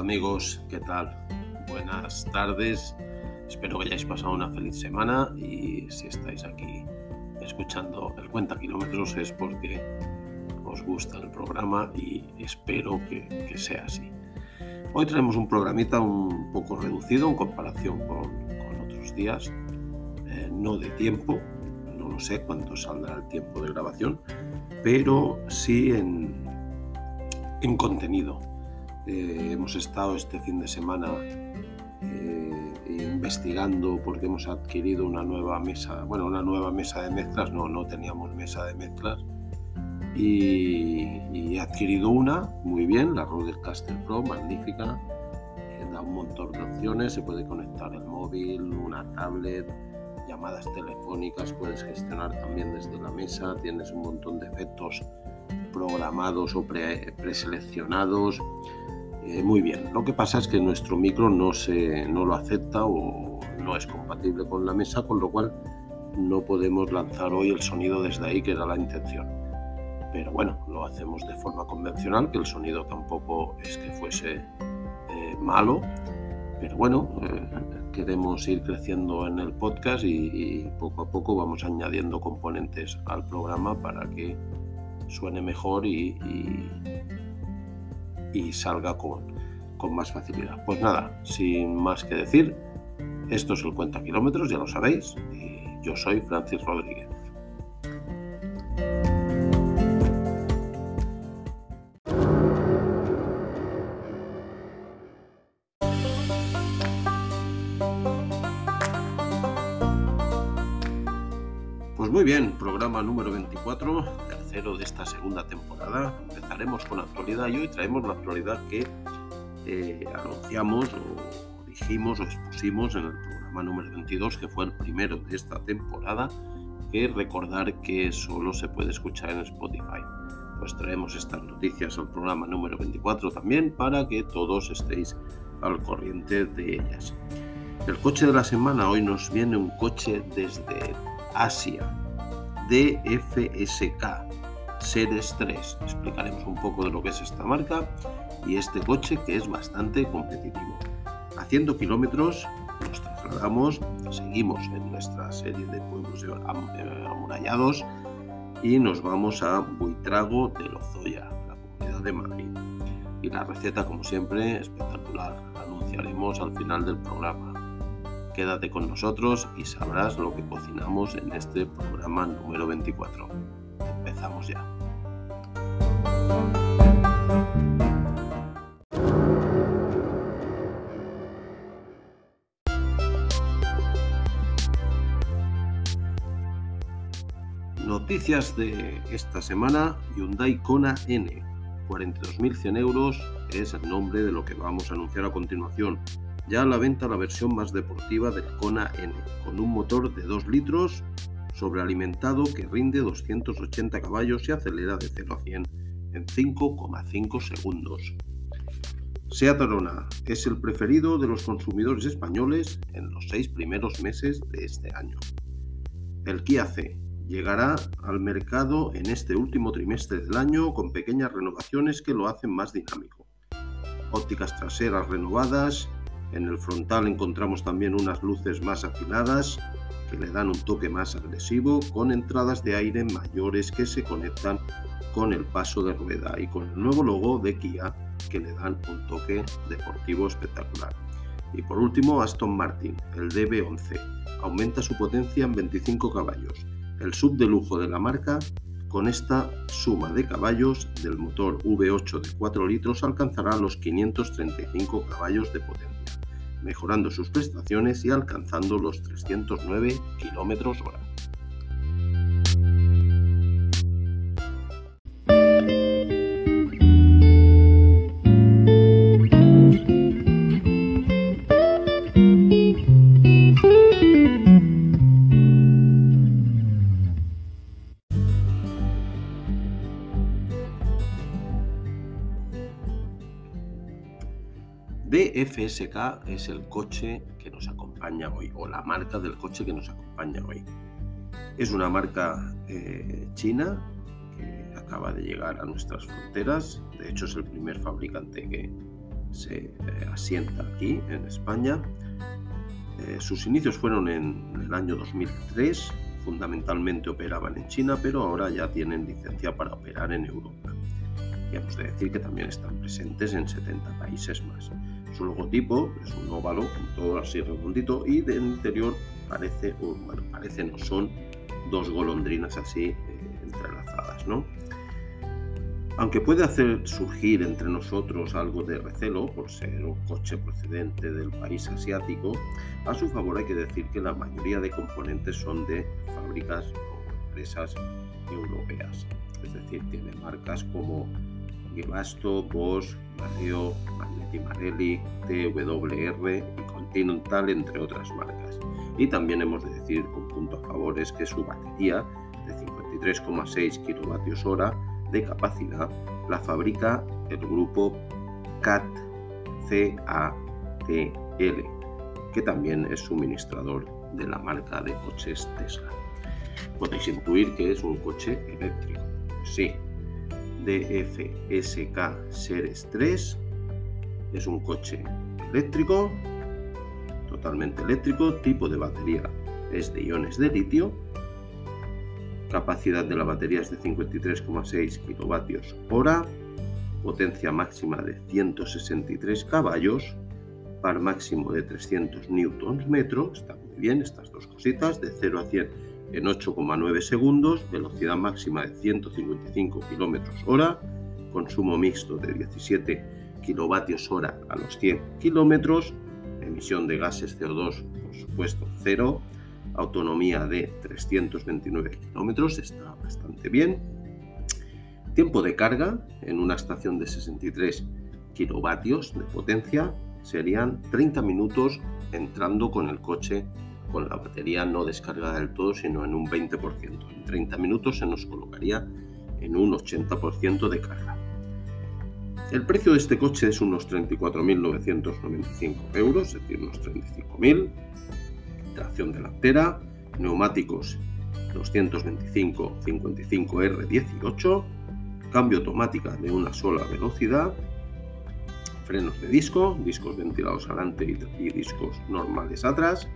Amigos, ¿qué tal? Buenas tardes. Espero que hayáis pasado una feliz semana y si estáis aquí escuchando el cuenta kilómetros es porque os gusta el programa y espero que, sea así. Hoy tenemos un programita un poco reducido en comparación con, otros días, eh, no de tiempo, no lo sé cuánto saldrá el tiempo de grabación, pero sí en, en contenido. Eh, hemos estado este fin de semana eh, investigando porque hemos adquirido una nueva mesa, bueno, una nueva mesa de mezclas, no, no teníamos mesa de mezclas y, he adquirido una, muy bien, la Rodecaster Pro, magnífica, eh, da un montón de opciones, se puede conectar el móvil, una tablet, llamadas telefónicas, puedes gestionar también desde la mesa, tienes un montón de efectos programados o preseleccionados. Eh, muy bien, lo que pasa es que nuestro micro no, se, no lo acepta o no es compatible con la mesa, con lo cual no podemos lanzar hoy el sonido desde ahí, que era la intención. Pero bueno, lo hacemos de forma convencional, que el sonido tampoco es que fuese eh, malo, pero bueno, eh, queremos ir creciendo en el podcast y, poco a poco vamos añadiendo componentes al programa para que suene mejor y y salga con, con más facilidad. Pues nada, sin más que decir, esto es el cuenta kilómetros, ya lo sabéis, y yo soy Francis Rodríguez. Pues muy bien, programa número 24, tercero de esta segunda temporada. Empezaremos con actualidad y hoy traemos la actualidad que eh, anunciamos o dijimos o expusimos en el programa número 22, que fue el primero de esta temporada, que recordar que solo se puede escuchar en Spotify. Pues traemos estas noticias al programa número 24 también para que todos estéis al corriente de ellas. El coche de la semana hoy nos viene un coche desde Asia, DFSK Series 3. Explicaremos un poco de lo que es esta marca y este coche que es bastante competitivo. Haciendo kilómetros nos trasladamos, seguimos en nuestra serie de pueblos eh, amurallados y nos vamos a Buitrago de Lozoya, la comunidad de Madrid. Y la receta, como siempre, espectacular. La anunciaremos al final del programa. Quédate con nosotros y sabrás lo que cocinamos en este programa número 24. Ya. Noticias de esta semana, Hyundai Kona N. 42.100 euros es el nombre de lo que vamos a anunciar a continuación ya a la venta la versión más deportiva del Kona N, con un motor de 2 litros sobrealimentado que rinde 280 caballos y acelera de 0 a 100 en 5,5 segundos. Seat Arona es el preferido de los consumidores españoles en los seis primeros meses de este año. El Kia C llegará al mercado en este último trimestre del año con pequeñas renovaciones que lo hacen más dinámico. Ópticas traseras renovadas en el frontal encontramos también unas luces más afiladas que le dan un toque más agresivo con entradas de aire mayores que se conectan con el paso de rueda y con el nuevo logo de Kia que le dan un toque deportivo espectacular. Y por último, Aston Martin, el DB11, aumenta su potencia en 25 caballos. El sub de lujo de la marca, con esta suma de caballos del motor V8 de 4 litros, alcanzará los 535 caballos de potencia mejorando sus prestaciones y alcanzando los 309 km hora. DFSK es el coche que nos acompaña hoy, o la marca del coche que nos acompaña hoy. Es una marca eh, china que acaba de llegar a nuestras fronteras, de hecho es el primer fabricante que, se eh, asienta aquí en España. Eh, sus inicios fueron en el año 2003, fundamentalmente operaban en China, pero ahora ya tienen licencia para operar en Europa. Y hemos de decir que también están presentes en 70 países más. Su logotipo es un óvalo todo así redondito y del interior parece, bueno, parece no son dos golondrinas así eh, entrelazadas, ¿no? Aunque puede hacer surgir entre nosotros algo de recelo por ser un coche procedente del país asiático, a su favor hay que decir que la mayoría de componentes son de fábricas o empresas europeas. Es decir, tiene marcas como Gebasto, Bosch, Mareo, Magneti Marelli, TWR y Continental, entre otras marcas. Y también hemos de decir, con punto a favor, que su batería de 53,6 kWh de capacidad la fabrica el grupo CAT CATL, que también es suministrador de la marca de coches Tesla. Podéis intuir que es un coche eléctrico. Sí, DFSK Series 3 es un coche eléctrico, totalmente eléctrico, tipo de batería es de iones de litio, capacidad de la batería es de 53,6 kilovatios hora, potencia máxima de 163 caballos, par máximo de 300 newtons metro, está muy bien estas dos cositas, de 0 a 100 en 8,9 segundos, velocidad máxima de 155 km hora, consumo mixto de 17 kilovatios hora a los 100 km, emisión de gases CO2 por supuesto cero, autonomía de 329 km, está bastante bien. Tiempo de carga en una estación de 63 kilovatios de potencia serían 30 minutos entrando con el coche con la batería no descargada del todo, sino en un 20%. En 30 minutos se nos colocaría en un 80% de carga. El precio de este coche es unos 34.995 euros, es decir, unos 35.000. Tracción delantera, neumáticos 225-55R18, cambio automática de una sola velocidad, frenos de disco, discos ventilados adelante y discos normales atrás,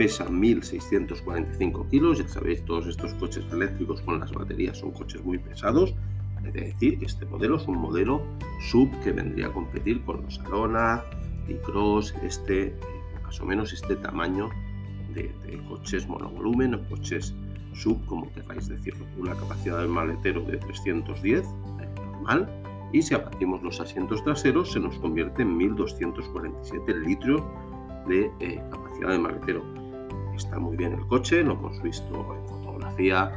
pesa 1.645 kilos. Ya sabéis, todos estos coches eléctricos con las baterías son coches muy pesados. De decir que este modelo es un modelo sub que vendría a competir con los Arona, T-Cross, este, más o menos este tamaño de, coches monovolumen o coches sub, como queráis decirlo. Una capacidad de maletero de 310, normal, y si abatimos los asientos traseros se nos convierte en 1247 litros de eh, capacidad de maletero está muy bien el coche, lo hemos visto en fotografía,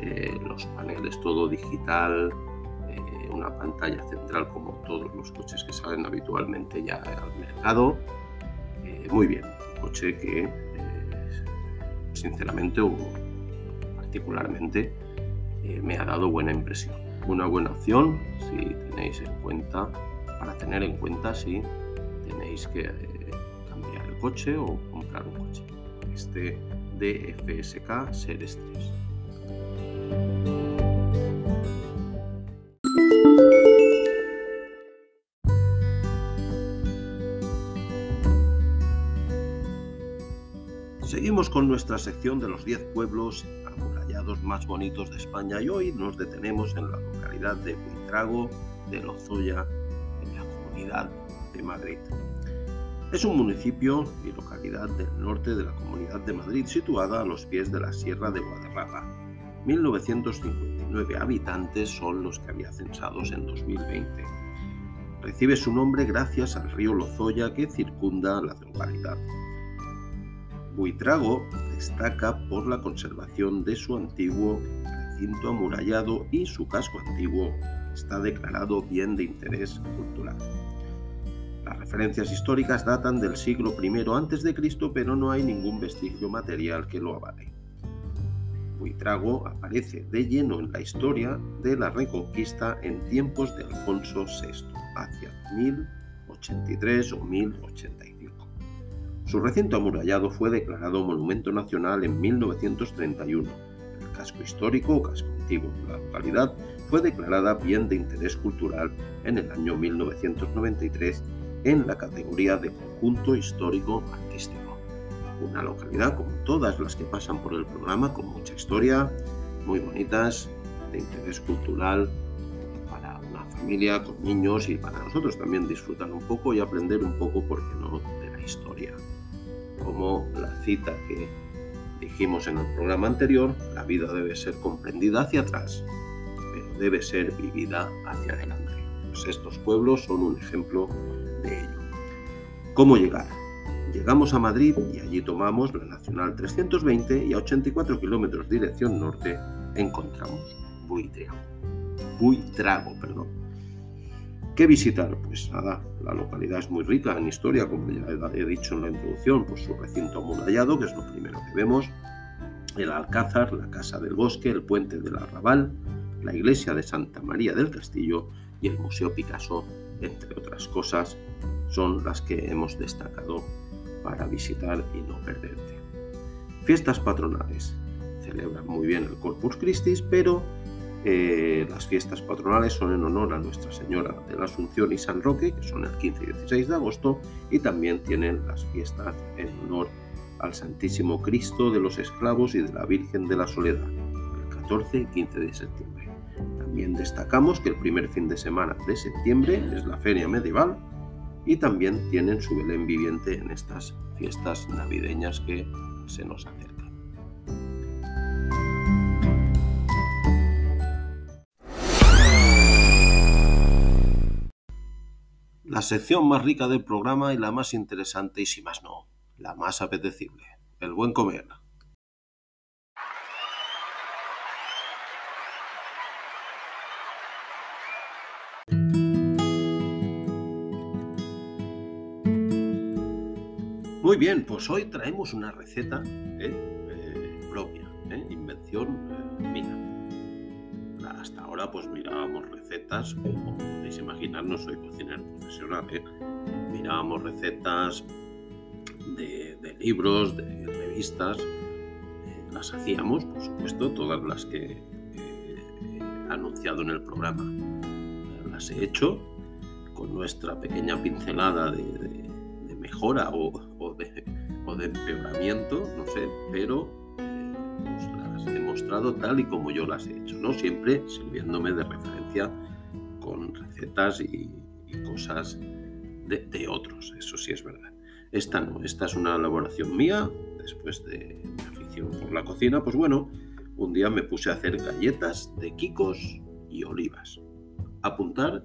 eh, los paneles todo digital, eh, una pantalla central como todos los coches que salen habitualmente ya al mercado. Eh, muy bien, un coche que sinceramente o particularmente me ha dado buena impresión. Una buena opción si tenéis en cuenta, para tener en cuenta si tenéis que cambiar el coche o comprar un coche este DFSK 3. Seguimos con nuestra sección de los 10 pueblos amurallados más bonitos de España y hoy nos detenemos en la localidad de Buitrago de Lozoya, en la comunidad de Madrid. Es un municipio y localidad del norte de la Comunidad de Madrid situada a los pies de la Sierra de Guadarrama. 1959 habitantes son los que había censados en 2020. Recibe su nombre gracias al río Lozoya que circunda la localidad. Buitrago destaca por la conservación de su antiguo recinto amurallado y su casco antiguo está declarado bien de interés cultural. Las referencias históricas datan del siglo I a.C., pero no hay ningún vestigio material que lo avale. Buitrago aparece de lleno en la historia de la Reconquista en tiempos de Alfonso VI, hacia 1083 o 1085. Su recinto amurallado fue declarado Monumento Nacional en 1931. El casco histórico o casco antiguo. La localidad fue declarada bien de interés cultural en el año 1993 en la categoría de conjunto histórico artístico. Una localidad como todas las que pasan por el programa, con mucha historia, muy bonitas, de interés cultural para una familia con niños y para nosotros también disfrutar un poco y aprender un poco, ¿por qué no?, de la historia. Como la cita que dijimos en el programa anterior, la vida debe ser comprendida hacia atrás, pero debe ser vivida hacia adelante. Pues estos pueblos son un ejemplo. ¿Cómo llegar? Llegamos a Madrid y allí tomamos la Nacional 320 y a 84 kilómetros dirección norte encontramos Buitrago. Buitrago, perdón. ¿Qué visitar? Pues nada, la localidad es muy rica en historia, como ya he dicho en la introducción, por su recinto amurallado, que es lo primero que vemos, el Alcázar, la Casa del Bosque, el Puente del Arrabal, la Iglesia de Santa María del Castillo y el Museo Picasso, entre otras cosas, son las que hemos destacado para visitar y no perderte. Fiestas patronales. Celebran muy bien el Corpus Christi, pero eh, las fiestas patronales son en honor a Nuestra Señora de la Asunción y San Roque, que son el 15 y 16 de agosto, y también tienen las fiestas en honor al Santísimo Cristo de los Esclavos y de la Virgen de la Soledad, el 14 y 15 de septiembre. También destacamos que el primer fin de semana de septiembre es la Feria Medieval y también tienen su Belén viviente en estas fiestas navideñas que se nos acercan. La sección más rica del programa y la más interesante y si más no, la más apetecible, el buen comer. Bien, pues hoy traemos una receta ¿eh? Eh, propia, ¿eh? invención mía. Hasta ahora pues mirábamos recetas, como podéis imaginar, no soy cocinero profesional, mirábamos recetas de, libros, de revistas, las hacíamos, por supuesto, todas las que he anunciado en el programa. Las he hecho con nuestra pequeña pincelada de mejora o, de, empeoramiento, no sé, pero eh, las he mostrado tal y como yo las he hecho, ¿no? Siempre sirviéndome de referencia con recetas y, cosas de, otros, eso sí es verdad. Esta no, esta es una elaboración mía, después de mi afición por la cocina, pues bueno, un día me puse a hacer galletas de quicos y olivas. Apuntar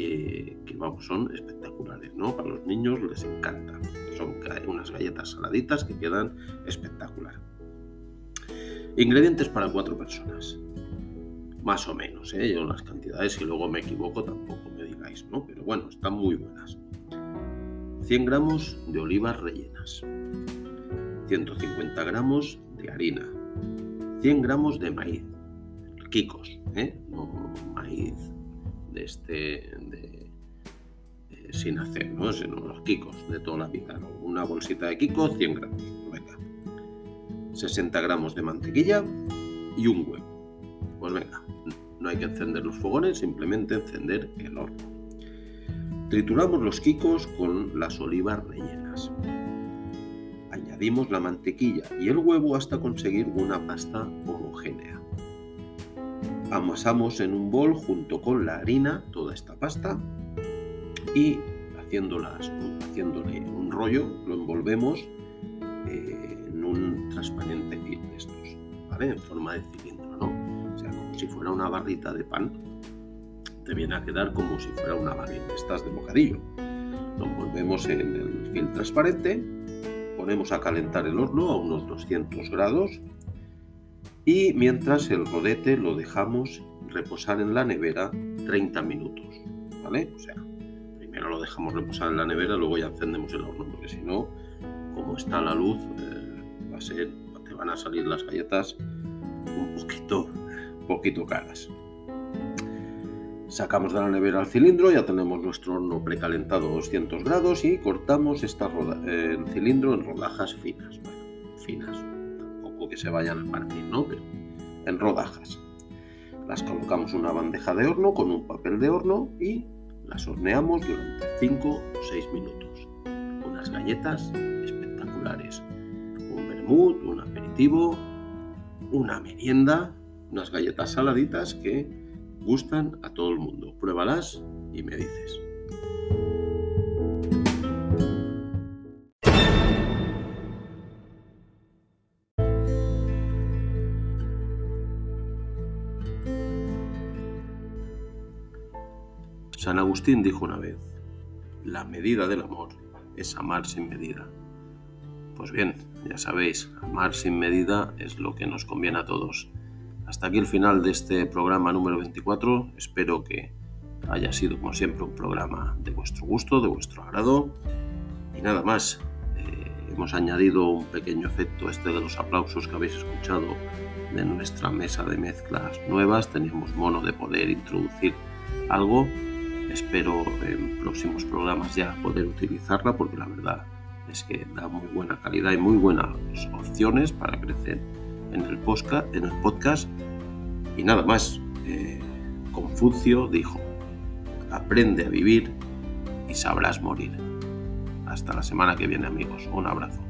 eh, que vamos, son espectaculares, ¿no? Para los niños les encanta. Son unas galletas saladitas que quedan espectacular. Ingredientes para cuatro personas. Más o menos, ¿eh? Yo las cantidades, si luego me equivoco, tampoco me digáis, ¿no? Pero bueno, están muy buenas. 100 gramos de olivas rellenas. 150 gramos de harina. 100 gramos de maíz. Kikos, ¿eh? No maíz este sin hacer, ¿no? Sino los kikos de toda la vida. Una bolsita de kiko, 100 gramos. Venga. 60 gramos de mantequilla y un huevo. Pues venga, no hay que encender los fogones, simplemente encender el horno. Trituramos los kikos con las olivas rellenas. Añadimos la mantequilla y el huevo hasta conseguir una pasta homogénea. Amasamos en un bol junto con la harina toda esta pasta y haciéndolas, haciéndole un rollo lo envolvemos eh, en un transparente film de estos, ¿vale? En forma de cilindro, ¿no? O sea, como si fuera una barrita de pan, te viene a quedar como si fuera una barrita de estas de bocadillo. Lo envolvemos en el film transparente, ponemos a calentar el horno a unos 200 grados y mientras el rodete lo dejamos reposar en la nevera 30 minutos, ¿vale? O sea, primero lo dejamos reposar en la nevera, luego ya encendemos el horno, porque si no, como está la luz, eh, va a ser, te van a salir las galletas un poquito, poquito caras. Sacamos de la nevera el cilindro, ya tenemos nuestro horno precalentado a 200 grados y cortamos esta el cilindro en rodajas finas, bueno, finas, se vayan a partir, ¿no? Pero en rodajas. Las colocamos en una bandeja de horno con un papel de horno y las horneamos durante 5 o 6 minutos. Unas galletas espectaculares. Un vermut, un aperitivo, una merienda, unas galletas saladitas que gustan a todo el mundo. Pruébalas y me dices. San Agustín dijo una vez, la medida del amor es amar sin medida. Pues bien, ya sabéis, amar sin medida es lo que nos conviene a todos. Hasta aquí el final de este programa número 24. Espero que haya sido, como siempre, un programa de vuestro gusto, de vuestro agrado. Y nada más, eh, hemos añadido un pequeño efecto este de los aplausos que habéis escuchado de nuestra mesa de mezclas nuevas. Teníamos mono de poder introducir algo Espero en próximos programas ya poder utilizarla porque la verdad es que da muy buena calidad y muy buenas opciones para crecer en el podcast. Y nada más, eh, Confucio dijo, aprende a vivir y sabrás morir. Hasta la semana que viene amigos, un abrazo.